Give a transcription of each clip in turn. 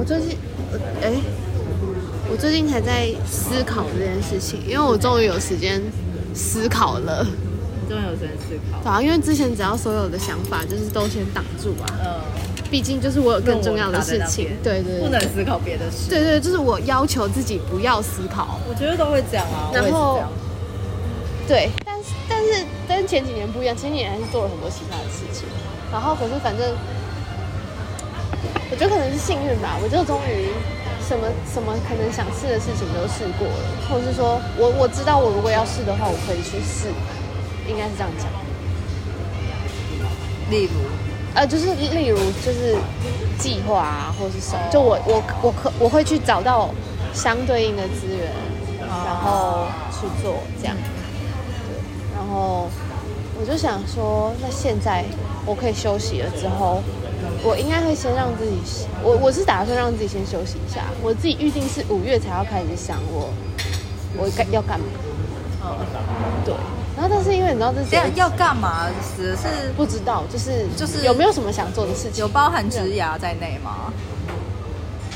我最近，哎，我最近才在思考这件事情，因为我终于有时间思考了。终于有时间思考。对啊，因为之前只要所有的想法就是都先挡住啊。嗯。毕竟就是我有更重要的事情，对对，不能思考别的事。对对，就是我要求自己不要思考。我觉得都会这样啊。然后，对，但是但是跟前几年不一样，前几年还是做了很多其他的事情。然后可是反正。我觉得可能是幸运吧，我就终于什么什么可能想试的事情都试过了，或者是说我我知道我如果要试的话，我可以去试，应该是这样讲。例如，呃，就是例如就是计划啊，或者是什么，就我我我可我会去找到相对应的资源，然后去做这样。对，然后我就想说，那现在我可以休息了之后。我应该会先让自己，我我是打算让自己先休息一下。我自己预定是五月才要开始想我，我该要干嘛。哦，对。然后但是因为你知道这这样要干嘛，只是不知道，就是就是有没有什么想做的事情？有包含职涯在内吗？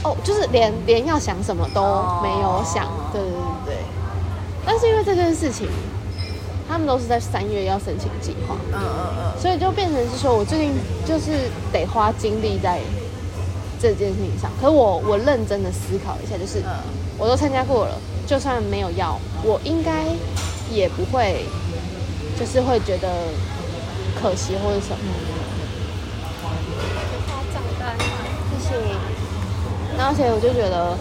哦，就是连连要想什么都没有想。对对对对。但是因为这件事情。他们都是在三月要申请计划，嗯嗯嗯，所以就变成是说，我最近就是得花精力在这件事情上。可是我我认真的思考一下，就是我都参加过了，就算没有要，我应该也不会，就是会觉得可惜或者什么。发账单，谢谢。然后而且我就觉得，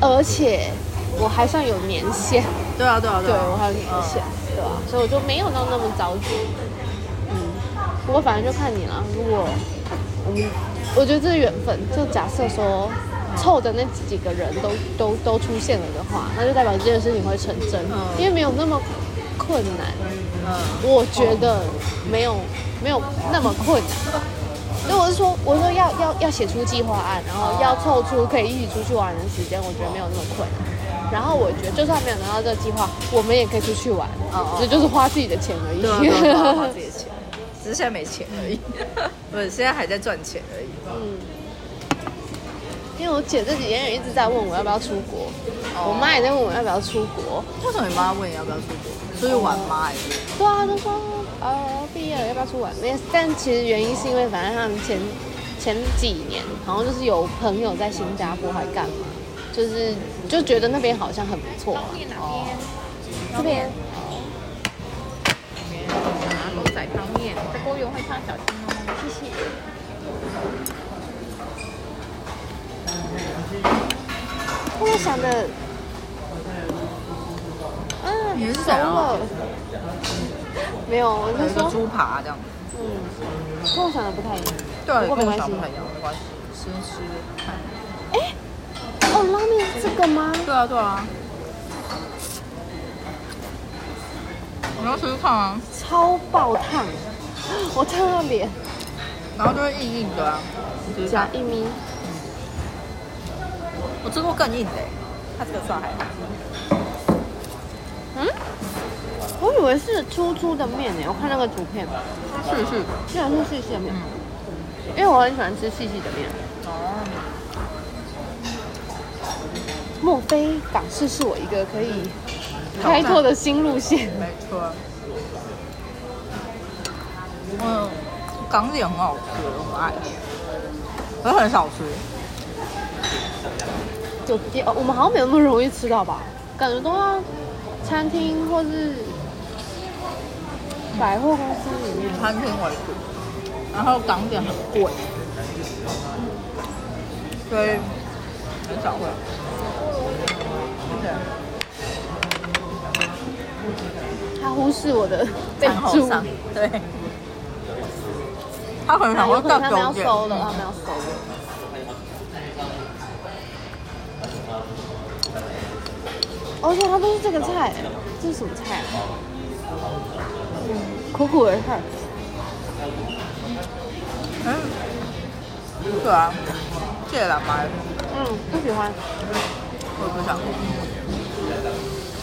而且我还算有年限。对啊对啊对，对我还有年限。对啊，所以我就没有到那么着急。嗯，不过反正就看你了。如果我们，我觉得这是缘分。就假设说凑的那几个人都都都出现了的话，那就代表这件事情会成真。嗯，因为没有那么困难。嗯，我觉得没有没有那么困难。所以我是说，我说要要要写出计划案，然后要凑出可以一起出去玩的时间，我觉得没有那么困难。然后我觉得，就算没有拿到这个计划，我们也可以出去玩，这、哦、就是花自己的钱而已。对，对，花自己的钱，只是现在没钱而已。不是，现在还在赚钱而已。嗯。因为我姐这几天也一直在问我要不要出国，哦、我妈也在问我要不要出国。为什么你妈问你要不要出国？出去玩吗？对啊，她说呃毕业了要不要出玩？没，但其实原因是因为反正他们前前几年好像就是有朋友在新加坡还干嘛。就是就觉得那边好像很不错。哪边？这边。拿狗仔汤面，在公园会放小心哦。谢谢。我想的，嗯，你是熟了。没有，我是说猪扒这样子。嗯，跟我想的不太一样。对，跟我想的不太一样，没关系。先吃看。哎。哦，拉面是这个吗？对啊，对啊。你要吃烫啊？超爆烫，我烫到脸。然后就会硬硬的啊，加一米。我吃过更硬的，它这个算还好。嗯？我以为是粗粗的面呢，我看那个图片。是是，居然是细细的面。因为我很喜欢吃细细的面。莫非港式是我一个可以开拓的新路线？没错。嗯，港点很好吃，我爱。可是很少吃。酒店，我们好像没有那么容易吃到吧？感觉都要餐厅或是百货公司里面。餐厅为主，然后港点很贵，所以很少会。他忽视我的备注，对，他可能想说他们要收了，他们要收了。而且它都是这个菜，这是什么菜啊？苦苦的菜。嗯，对啊，谢谢老妈。嗯，不喜欢。我也不想。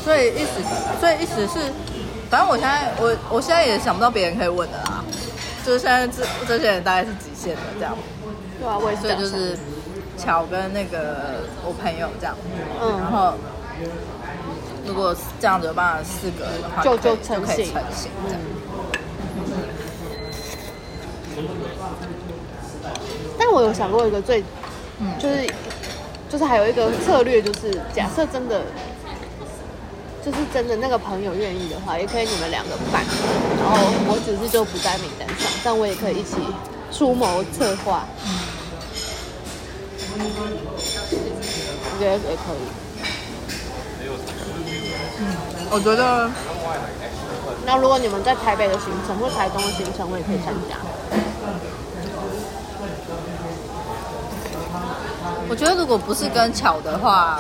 所以意思，所以意思是，反正我现在我我现在也想不到别人可以问的啦，就是现在这这些人大概是极限的这样。对啊，我也是。所以就是巧跟那个我朋友这样，嗯，然后如果这样子有办法四个的话，就就就成型可以成型这样。但我有想过一个最，嗯，就是就是还有一个策略，就是假设真的，就是真的那个朋友愿意的话，也可以你们两个办，然后我只是就不在名单上，但我也可以一起出谋策划。我觉得也可以。我觉得，那如果你们在台北的行程或台东的行程，我也可以参加。我觉得如果不是跟巧的话，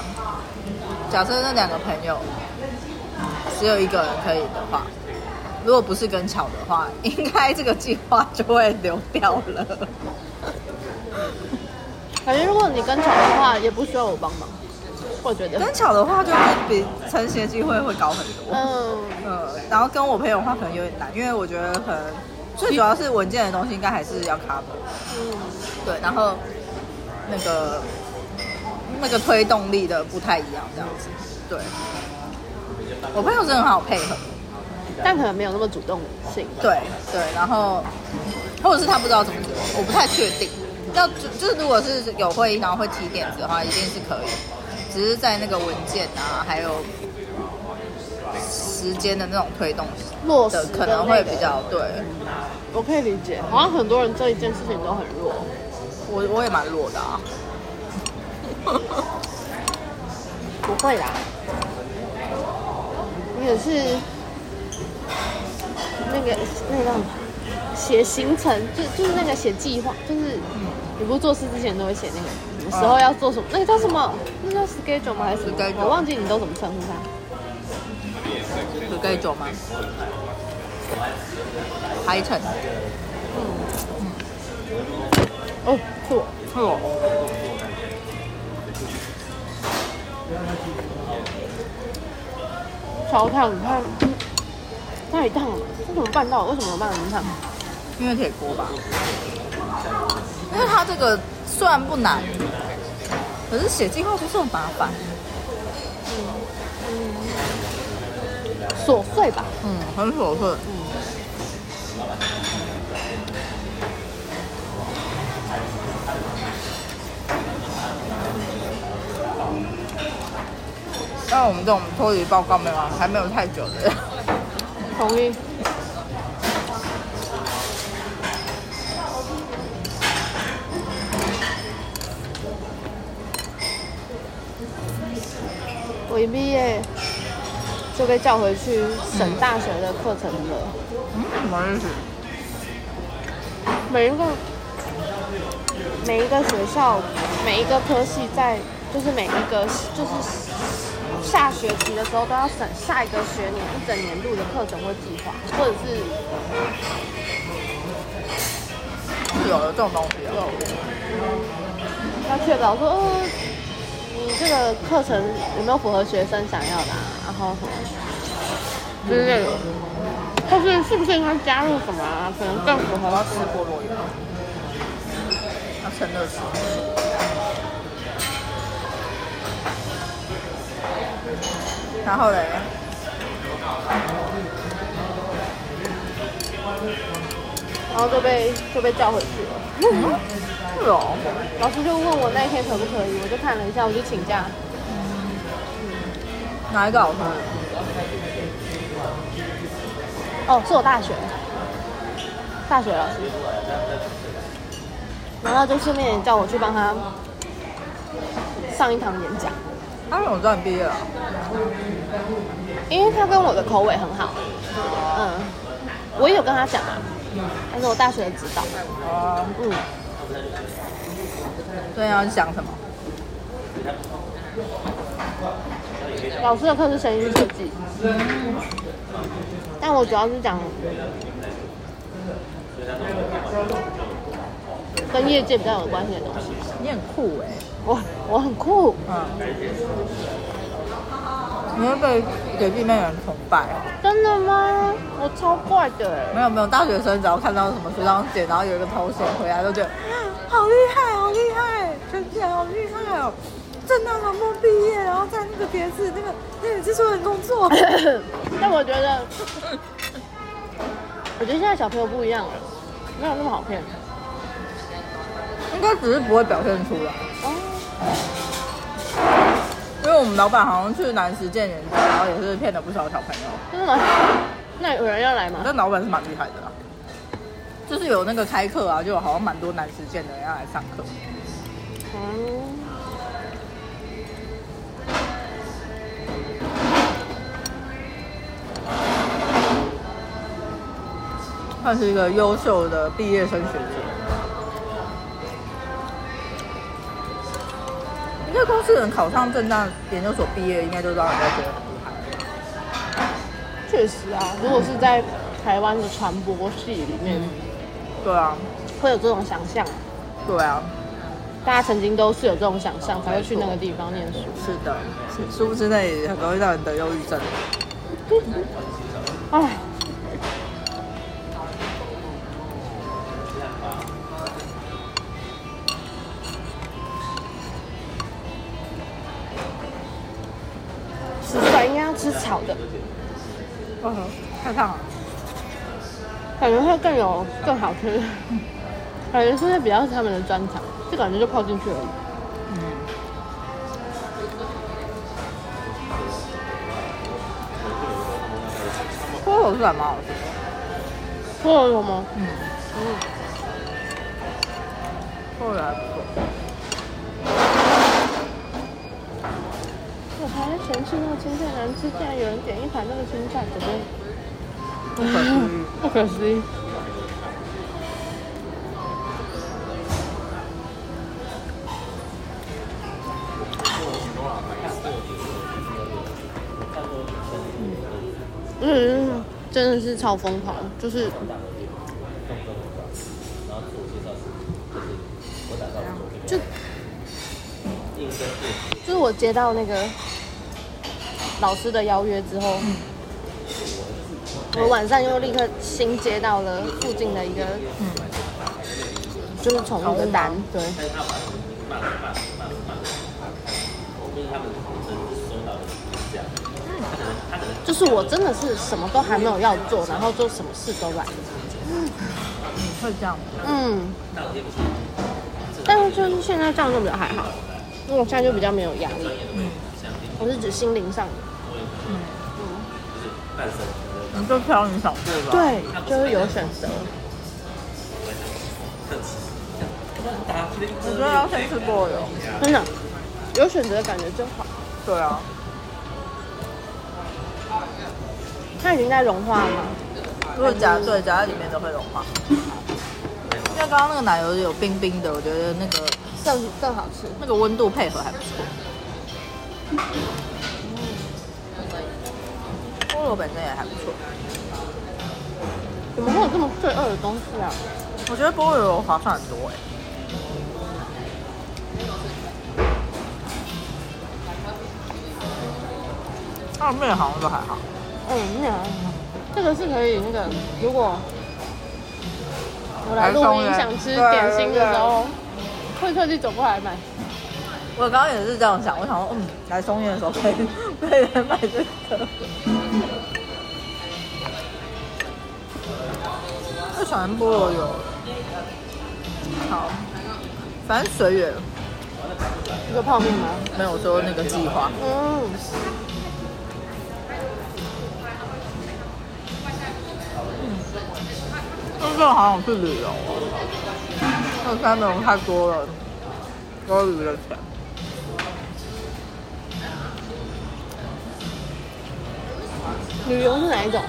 假设那两个朋友只有一个人可以的话，如果不是跟巧的话，应该这个计划就会流掉了。反正如果你跟巧的话，也不需要我帮忙。我觉得跟巧的话，就会比成型的机会会高很多。嗯呃，然后跟我朋友的话，可能有点难，因为我觉得可能最主要是文件的东西，应该还是要 cover。嗯，对，然后那个那个推动力的不太一样，这样子。对，我朋友是很好配合，但可能没有那么主动性。对对，然后或者是他不知道怎么做，我不太确定。要就就是如果是有会议，然后会提点子的话，一定是可以。只是在那个文件啊，还有时间的那种推动落实的可能会比较对。我可以理解，好像很多人这一件事情都很弱。我我也蛮弱的啊。不会啦，你也是那个那个叫什么？写行程就就是那个写计划，就是你不做事之前都会写那个什么。时候要做什么？那个叫什么？那叫 schedule 吗？还是？我忘记你都怎么称呼它。schedule 吗？排程。嗯嗯。哦，错错。超烫！你看，太烫了，这怎么办到？为什么能办得这么烫？因为铁锅吧。因为它这个。虽然不难，可是写计划不是很麻烦。嗯嗯，琐碎吧？嗯，很琐碎。嗯。像我们这种脱离报告没有啊，还没有太久的。同意。我一毕业就被叫回去省大学的课程了。嗯，什么意思？每一个每一个学校每一个科系在就是每一个就是下学期的时候都要审下一个学年一整年度的课程或计划，或者是有的这种东西，啊要确保说。呃你这个课程有没有符合学生想要的啊？然后什么之类的，或是是不是应该加入什么啊？可能更符合。要吃菠萝油，要趁热吃。然后嘞，然后就被就被叫回去了。嗯是哦，老师就问我那一天可不可以，我就看了一下，我就请假。嗯，哪一个老师？哦，是我大学大学老师，然后就顺便叫我去帮他上一堂演讲。他怎么知道你毕业了？因为他跟我的口味很好，嗯，我也有跟他讲啊，他是我大学的指导，嗯。对，要讲什么？老师的课是声音设计，嗯，但我主要是讲跟业界比较有关系的东西。你很酷哎，我我很酷。嗯。你会被学弟妹人崇拜哦。真的吗？我超怪的哎。没有没有，大学生只要看到什么学长姐，然后有一个头衔回来，都觉得 好厉害，好厉害，真的好厉害哦！正大传播毕业，然后在那个电视那个那个制作人工作。但我觉得，我觉得现在小朋友不一样了，没有那么好骗。应该只是不会表现出来。哦。因为我们老板好像去南实见演讲，然后也是骗了不少小朋友。真的吗？那有人要来吗？但老板是蛮厉害的啦。就是有那个开课啊，就好像蛮多南实见的人要来上课。嗯。算是一个优秀的毕业生学姐。因为公司人考上正大研究所毕业，应该都知道人家觉得很厉害。确实啊，如果是在台湾的传播系里面，嗯、对啊，会有这种想象。对啊，大家曾经都是有这种想象，才会去那个地方念书。是的，是殊不知那里很容易让人得忧郁症。哎。吃炒的，嗯，太烫了，感觉会更有更好吃，感觉是比较是他们的专长，这感觉就泡进去而已。嗯，菠萝是还蛮好吃的，菠吗？嗯。嗯，菠萝还不错。还嫌弃那个青菜难吃，竟然有人点一盘那个青菜，准备不可思议，不可思议。嗯，真的是超疯狂，就是，就，就是我接到那个。老师的邀约之后，嗯、我晚上又立刻新接到了附近的一个，嗯、就是宠物的单，对。就是我真的是什么都还没有要做，然后就什么事都来。嗯，会这样。嗯。但是就是现在这样就比较还好，因为我现在就比较没有压力。嗯。我是指心灵上的，嗯嗯，你就挑你想做的，对，就是有选择。我觉得要先吃过油，真的，有选择的感觉真好。对啊，它已经在融化了吗？如果夹对夹在里面都会融化。因为刚刚那个奶油有冰冰的，我觉得那个更更好吃，那个温度配合还不错。嗯，菠萝本身也还不错。怎么会有这么罪恶的东西啊？我觉得菠萝油划算很多哎。它的面好像都还好。嗯，面还好。这个是可以那个，如果我来录音想吃点心的时候，会特地走过来买。我刚刚也是这样想，我想说，嗯，来松烟的时候可以可以来买这个。最喜欢菠萝油。好，反正随缘。一个泡面吗？没有说那个计划。嗯。这个好想去旅游哦。这三种太多了，多余的钱。旅游是哪一种？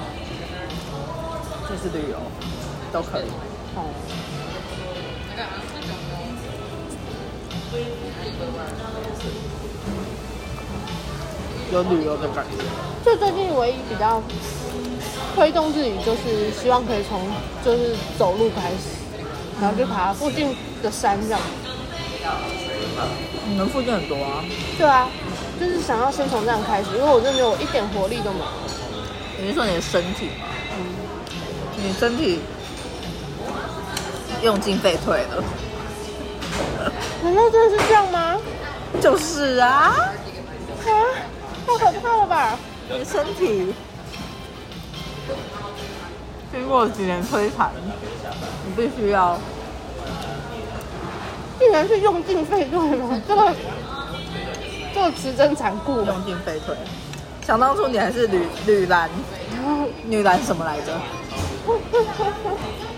就是旅游，都可以。哦。有旅游的感觉。就最近唯一比较推动自己，就是希望可以从就是走路开始，然后就爬附近的山这样。你们附近很多啊？对啊。就是想要先从这样开始，因为我真的我一点活力都没有。你是说你的身体吗？嗯，你身体用进废退了。难道真的是这样吗？就是啊，啊，太可怕了吧！你的身体经过几年摧残，你必须要，竟然是用尽废退吗？这个这个词真残酷。用尽废退，想当初你还是 女女篮，女篮什么来着？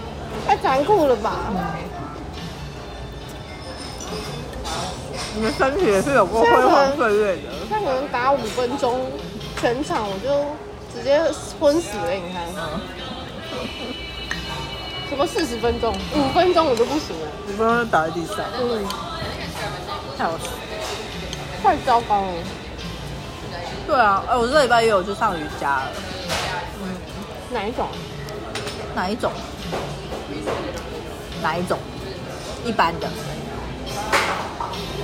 太残酷了吧！嗯你们身体也是有过辉煌岁月的。他可能打五分钟，全场我就直接昏死了。你看，什么四十分钟、五分钟我都不行了，五分钟就倒在地上。嗯，太好笑，太糟糕了。对啊，哎，我这礼拜也有去上瑜伽了。嗯，哪一种？哪一种？哪一种？一般的。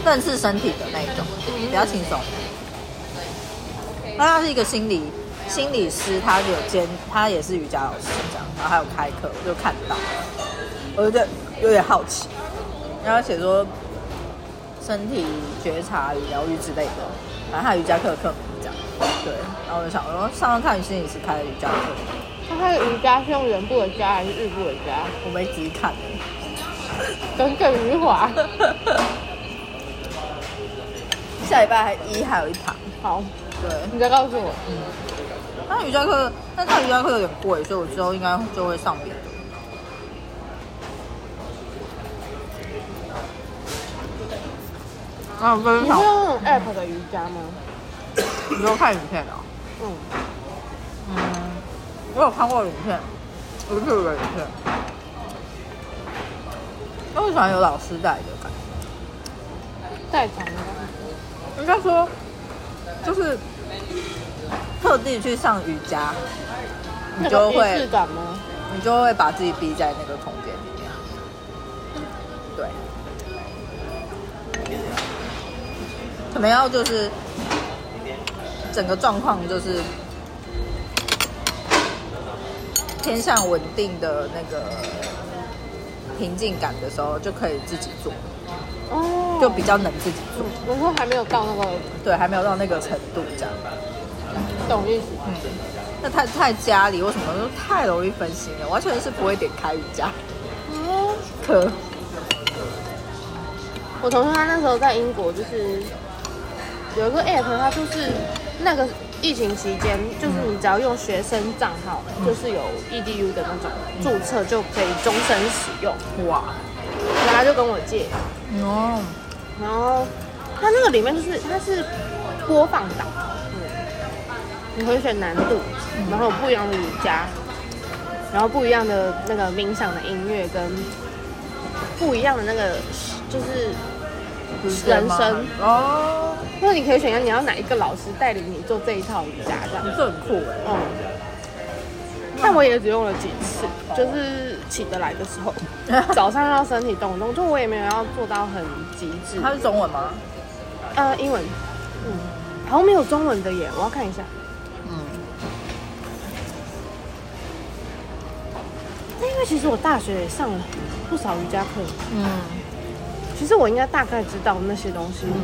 认识身体的那一种，比较轻松。那他是一个心理心理师，他有兼，他也是瑜伽老师这样，然后还有开课，我就看到，我有点有点好奇。然后写说身体觉察与疗愈之类的，反正他瑜伽课课名这样，对。然后我就想，我说上上看心理师开的瑜伽课。他开的瑜伽是用人部的家还是日部的家？我没仔细看。耿耿于怀。下礼拜一还有一堂，好，对，你再告诉我。嗯，他瑜伽课，但他瑜伽课有点贵，所以我之后应该就会上别的。啊，分享。你是用 app 的瑜伽吗？你有看影片啊？嗯嗯，我有看过影片，我是有个影片。那我喜欢有老师带的感觉，带团的。应该说，就是特地去上瑜伽，你就会，你就会把自己逼在那个空间里面。对，可能要就是整个状况就是偏向稳定的那个平静感的时候，就可以自己做。哦，就比较能自己做。我说还没有到那个，对，还没有到那个程度，这样。懂意思。嗯。那太太家里为什么都太容易分心了？完全是不会点开瑜伽。哦。可。我同学他那时候在英国，就是有一个 app，他就是那个疫情期间，就是你只要用学生账号，嗯、就是有 edu 的那种注册，就可以终身使用。哇。然后他就跟我借。哦，然后它那个里面就是它是播放档，嗯，你会选难度，然后有不一样的瑜伽，然后不一样的那个冥想的音乐跟不一样的那个就是人生哦，那你可以选择你要哪一个老师带领你做这一套瑜伽，这样，这很酷哎，嗯，但我也只用了几次，就是。起得来的时候，早上要身体动动，就我也没有要做到很极致。它是中文吗？呃，英文。嗯，好像没有中文的耶，我要看一下。嗯。那因为其实我大学也上了不少瑜伽课。嗯。其实我应该大概知道那些东西。嗯。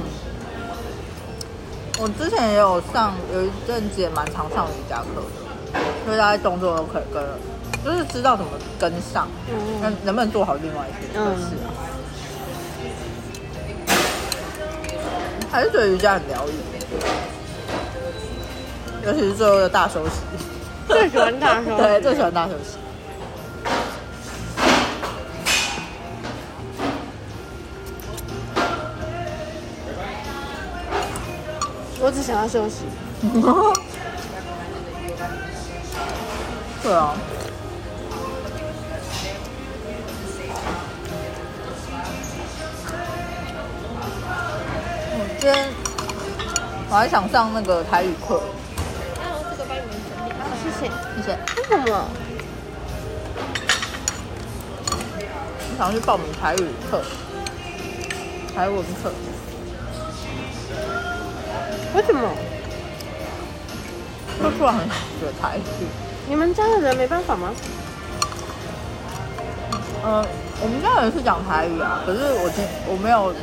我之前也有上，有一阵子也蛮常上瑜伽课的，因为大家动作都可以跟。就是知道怎么跟上，那、嗯、能不能做好另外一些事啊？嗯、还是觉得瑜伽很疗愈，尤其是最后的大休息，最喜欢大休息，对，最喜欢大休息。我只想要休息。对啊。今天我还想上那个台语课。那我这个帮你们整理。好，谢谢，谢谢。为什么？我想去报名台语课，台文课。为什么？说出来很想学台语。你们家的人没办法吗？嗯、呃，我们家人是讲台语啊，可是我今我没有，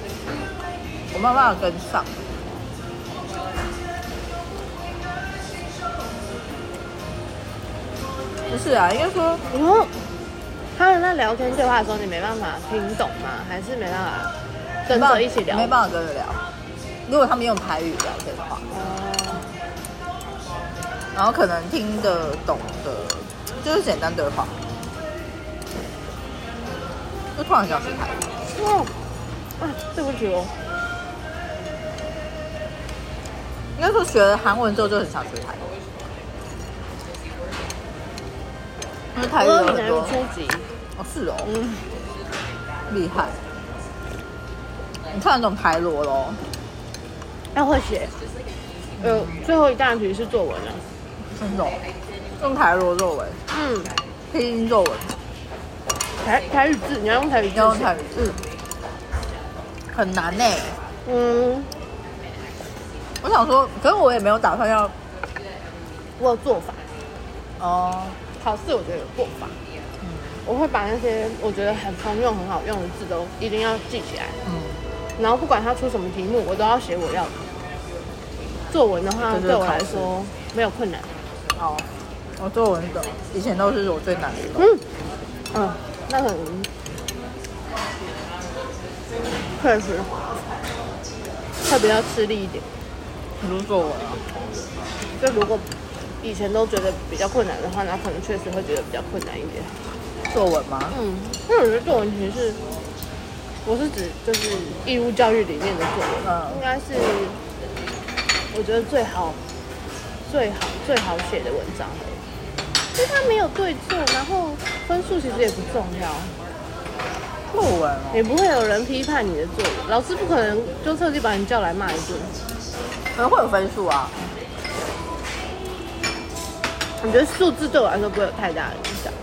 我没有办法跟上。不是啊，应该说，然后他们在聊天对话的时候，你没办法听懂吗？还是没办法跟着一起聊？没办法跟着聊。如果他们用台语聊天的话，哦，然后可能听得懂的，就是简单对话，就突然想学台语。哇，啊，对不起哦。应该说学了韩文之后就很想学台语。因为台语有很多初级哦，是哦，嗯，厉害。你看得懂台罗喽？要会写。呃，最后一大题是作文了。真的？用台罗作文？嗯，拼音作文。台台语字，你要用台语字。要用台语字。很难呢。嗯。我想说，可是我也没有打算要。我有做法。哦。考试我觉得有过法，嗯，我会把那些我觉得很通用、很好用的字都一定要记起来，嗯，然后不管他出什么题目，我都要写我要的。作文的话，对我来说没有困难。哦，我作文的以前都是我最难的。嗯，嗯，那很确实会比较吃力一点。很多作文啊，就如果。以前都觉得比较困难的话，那可能确实会觉得比较困难一点。作文吗？嗯，因为我觉得作文其实是，我是指就是义务教育里面的作文，嗯，应该是我觉得最好、最好、最好写的文章。因为它没有对错，然后分数其实也不重要。作文哦，也不会有人批判你的作文，老师不可能就特地把你叫来骂一顿。可能会有分数啊。我觉得数字对我来说不会有太大的影响，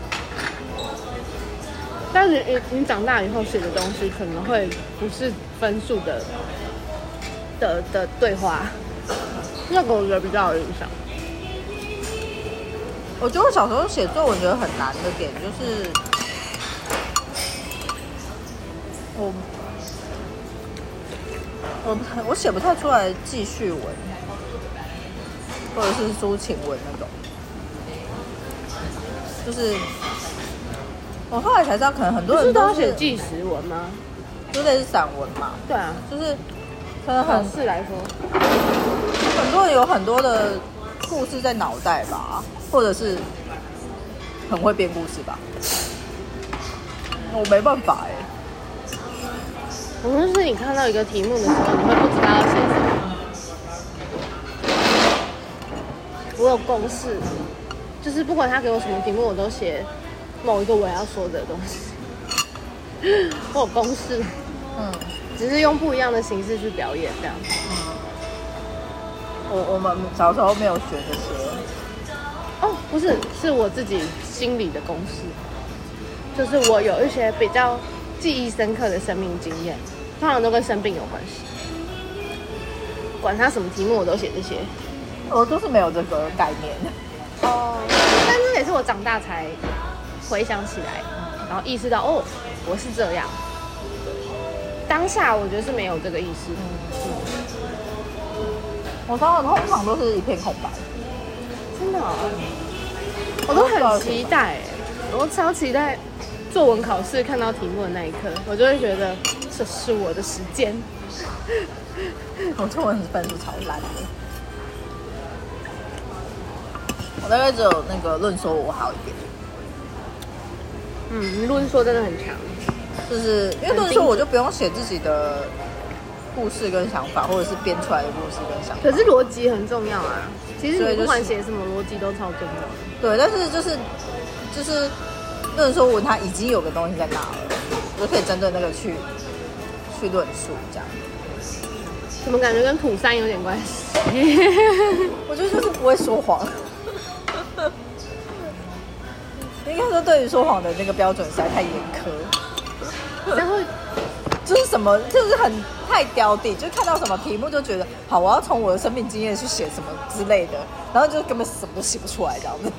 但是你你长大以后写的东西可能会不是分数的的的对话，那个我觉得比较有影响。我觉得我小时候写作文觉得很难的点就是，我我我写不太出来记叙文，或者是抒情文那种。就是我后来才知道，可能很多人都要写纪实文吗？就类似散文嘛。对啊，就是可能很事来说，很多人有很多的故事在脑袋吧，或者是很会编故事吧。我没办法哎、欸。可能就是你看到一个题目的时候，你会不知道要写什么。我有公式。就是不管他给我什么题目，我都写某一个我要说的东西。我有公式，嗯，只是用不一样的形式去表演这样。嗯，我我们小时候没有学这些。哦，不是，是我自己心里的公式。就是我有一些比较记忆深刻的生命经验，通常都跟生病有关系。管他什么题目，我都写这些。我都是没有这个概念。哦，但是也是我长大才回想起来，然后意识到哦，我是这样。当下我觉得是没有这个意思。嗯，我常常通常都是一片空白。真的，我都很期待，我超期待作文考试看到题目的那一刻，我就会觉得这是我的时间。我作文分数超烂的。我大概只有那个论说我好一点。嗯，论说真的很强，就是因为论说我就不用写自己的故事跟想法，或者是编出来的故事跟想法。可是逻辑很重要啊，其实你不管写什么逻辑都超重要。对，但是就是就是论说文它已经有个东西在那了，我就可以针对那个去去论述这样。怎么感觉跟土三有点关系？我觉得就是不会说谎。应该说，对于说谎的那个标准实在太严苛，然后就是什么，就是很太刁地，就看到什么题目就觉得好，我要从我的生命经验去写什么之类的，然后就根本什么都写不出来这样子。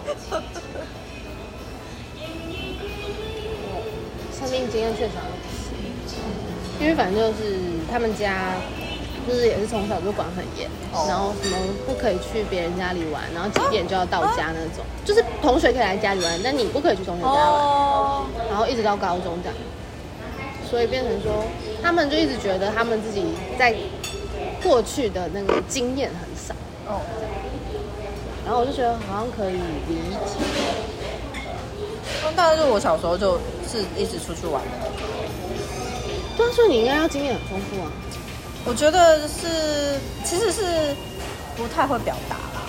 生命经验确实不行，因为反正就是他们家就是也是从小就管很严，oh. 然后什么不可以去别人家里玩，然后几点就要到家那种，啊、就是同学可以来家里玩，但你不可以去同学家玩，oh. 然后一直到高中这样。所以变成说，他们就一直觉得他们自己在过去的那个经验很少哦，这样。然后我就觉得好像可以理解。那大概是我小时候就是一直出去玩的。对啊，所以你应该要经验很丰富啊。我觉得是，其实是不太会表达啦。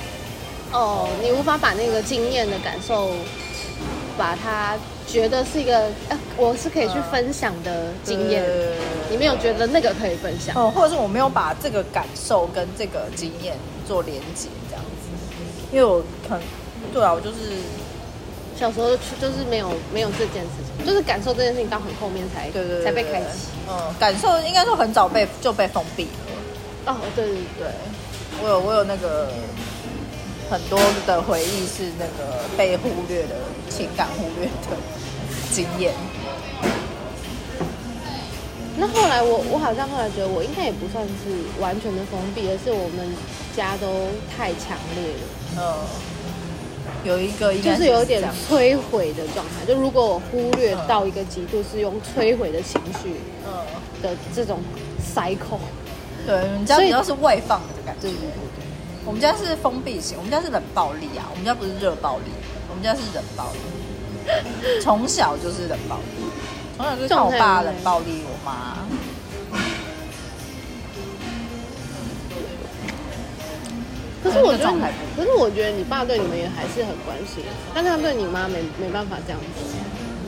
哦，你无法把那个经验的感受，把它。觉得是一个，呃，我是可以去分享的经验。嗯、你没有觉得那个可以分享？哦，或者是我没有把这个感受跟这个经验做连接，这样子。因为我很，对啊，我就是小时候去，就是没有没有这件事情，就是感受这件事情到很后面才对对，对，才被开启。嗯，感受应该说很早被就被封闭了。哦，对对对，我有我有那个。很多的回忆是那个被忽略的情感，忽略的经验。那后来我我好像后来觉得我应该也不算是完全的封闭，而是我们家都太强烈了。嗯，有一个就是有点摧毁的状态。就如果我忽略到一个极度，是用摧毁的情绪，嗯的这种 cycle。对，你家比较是外放的感觉。对对对。我们家是封闭型，我们家是冷暴力啊，我们家不是热暴力，我们家是冷暴力，从小就是冷暴力，从小就是看我爸冷暴力我妈。可是我觉得，可是我觉得你爸对你们也还是很关心，但是他对你妈没没办法这样子。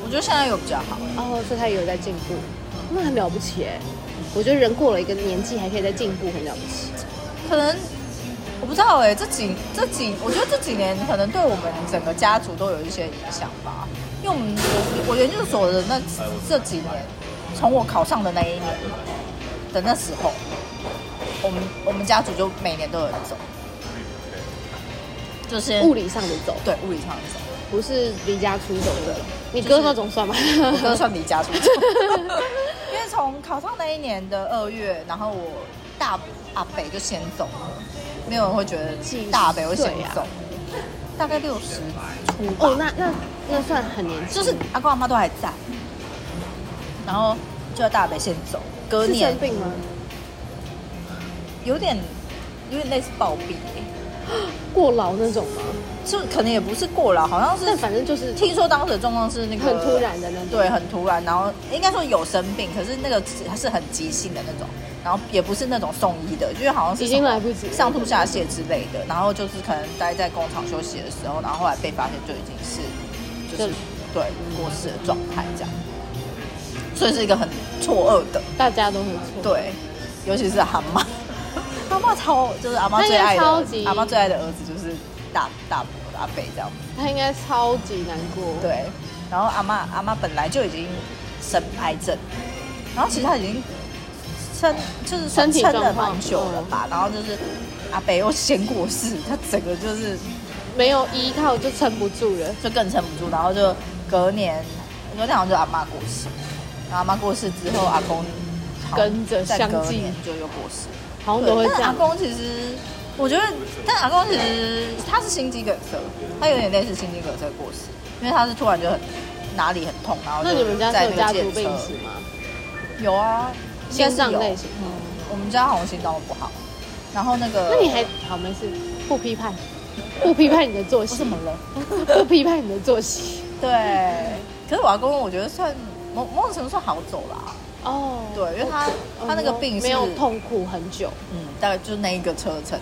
我觉得现在有比较好哦，所以他也有在进步，那很了不起哎！我觉得人过了一个年纪还可以再进步，很了不起，可能。不知道哎、这几这几，我觉得这几年可能对我们整个家族都有一些影响吧。因为我们我我研究所的那这几年，从我考上的那一年的那时候，我们我们家族就每年都有人走，就是物理上的走，对，物理上的走，不是离家出走的。你哥那种算吗？我哥算离家出走，因为从考上那一年的二月，然后我大阿北就先走了。没有人会觉得大北会先走，大概六十出哦，那那那算很年轻，就是阿公阿妈都还在，然后就要大北先走，隔年生病吗？有点有点类似暴毙，过劳那种吗？就可能也不是过劳，好像是，但反正就是听说当时的状况是那个很突然的那种，对，很突然，然后应该说有生病，可是那个还是很急性的那种。然后也不是那种送医的，就是好像是已经来不及上吐下泻之类的。然后就是可能待在工厂休息的时候，然后后来被发现就已经是就是对过世的状态这样，所以是一个很错愕的，大家都很错。对，尤其是阿妈，阿妈超就是阿妈最爱的，阿妈最爱的儿子就是大大伯阿伯这样，他应该超级难过。对，然后阿妈阿妈本来就已经生癌症，然后其实他已经。撑就是撑了蛮久了吧，然后就是阿北又先过世，他整个就是没有依靠就撑不住了，就更撑不住，然后就隔年，隔年好像就阿妈过世，然后阿妈过世之后，阿公跟着相继就又过世，好像都会这样。阿公其实我觉得，但阿公其实他是心肌梗塞，他有点类似心肌梗塞过世，因为他是突然就很哪里很痛，然后就在那个那你们家是有家族病史吗？有啊。心脏类型，嗯，我们家好像心脏不好，然后那个，那你还好没事，不批判，不批判你的作息，怎么了？不批判你的作息，对。可是我阿公，我觉得算某某种程度算好走啦。哦，对，因为他他那个病没有痛苦很久，嗯，大概就是那一个车程，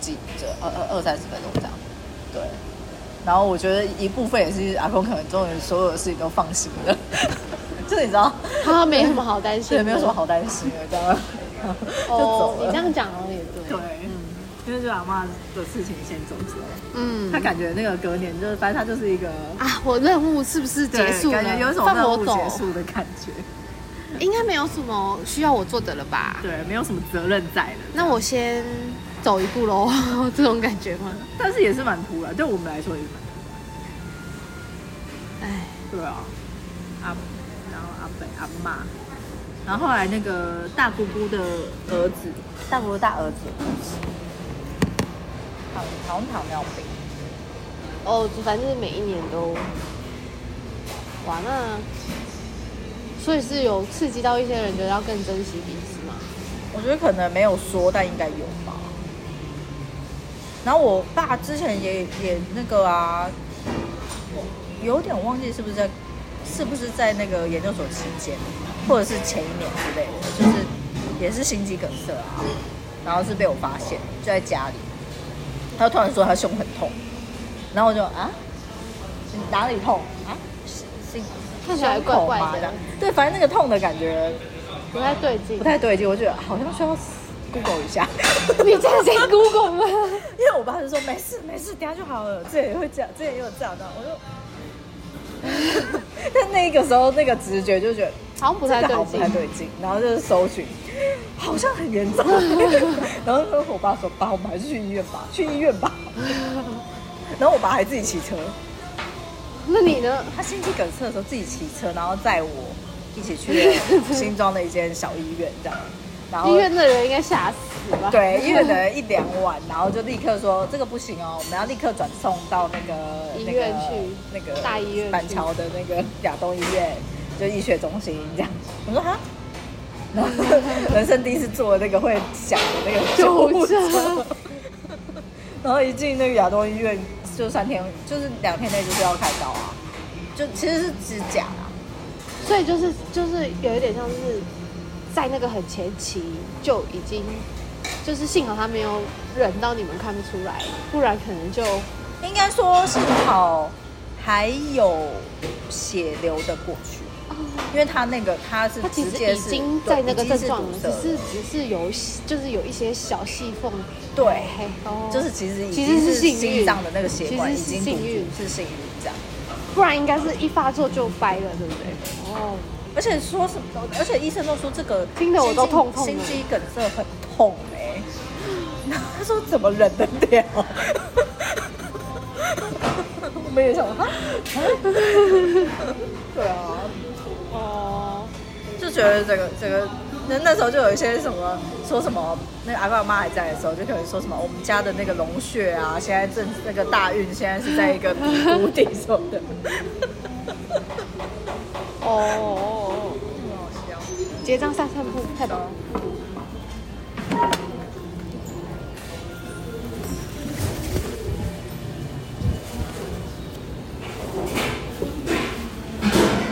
几这二二二三十分钟这样，对。然后我觉得一部分也是阿公可能终于所有的事情都放心了。就你知道，他没什么好担心，对，没有什么好担心的，知道吗？哦，你这样讲哦也对，对，嗯，因为就阿妈的事情先走之后，嗯，他感觉那个隔年就是，反正他就是一个啊，我任务是不是结束了？感觉有一种任务结束的感觉。应该没有什么需要我做的了吧？对，没有什么责任在了。那我先走一步喽，这种感觉吗？但是也是蛮突然，对我们来说也是蛮突然。哎，对啊，阿，然后阿北阿妈，然后后来那个大姑姑的儿子，大姑姑大儿子，糖糖糖尿病。哦，反正每一年都，哇，那所以是有刺激到一些人，觉得要更珍惜彼此吗？我觉得可能没有说，但应该有吧。然后我爸之前也也那个啊，有点忘记是不是在，是不是在那个研究所期间，或者是前一年之类的，就是也是心肌梗塞啊，然后是被我发现，就在家里，他就突然说他胸很痛。然后我就啊，你哪里痛啊？心看起来怪怪的。对，反正那个痛的感觉不太对劲，不太对劲。我觉得好像需要 Google 一下。你这样先 Google 吗？因为我爸就说没事没事，等下就好了。之前也会这样，之前也有这样的。我就，但那个时候那个直觉就觉得好像不太对劲，不太对劲。然后就是搜寻，好像很严重。然后跟我爸说：“爸，我们还是去医院吧，去医院吧。”然后我爸还自己骑车，那你呢？他心肌梗塞的时候自己骑车，然后载我一起去 新庄的一间小医院，这样。然后医院的人应该吓死吧？对，医院的人一两晚，然后就立刻说这个不行哦，我们要立刻转送到那个医院去，那个大医院板桥的那个亚东医院，就医学中心这样。我说哈，然后人生第一次坐那个会响的那个救护车。然后一进那个亚东医院，就三天，就是两天内就是要开刀啊，就其实是指甲啊，所以就是就是有一点像是在那个很前期就已经，就是幸好他没有忍到你们看不出来，不然可能就应该说幸好还有血流的过去。因为他那个他是，他其实已经在那个症状了，只是只是有就是有一些小细缝，对，就是其实其实是心脏的那个血管已经幸运是幸运这样，不然应该是一发作就掰了，对不对？哦，而且说什么，而且医生都说这个听得我都痛痛，心肌梗塞很痛哎，他说怎么忍得了？我们也想啊，对啊。哦，就觉得这个这个，那那时候就有一些什么说什么，那个阿爸阿妈还在的时候，就可以说什么我们家的那个龙穴啊，现在正那个大运，现在是在一个谷底什么的。哦，结账散散步，太棒了。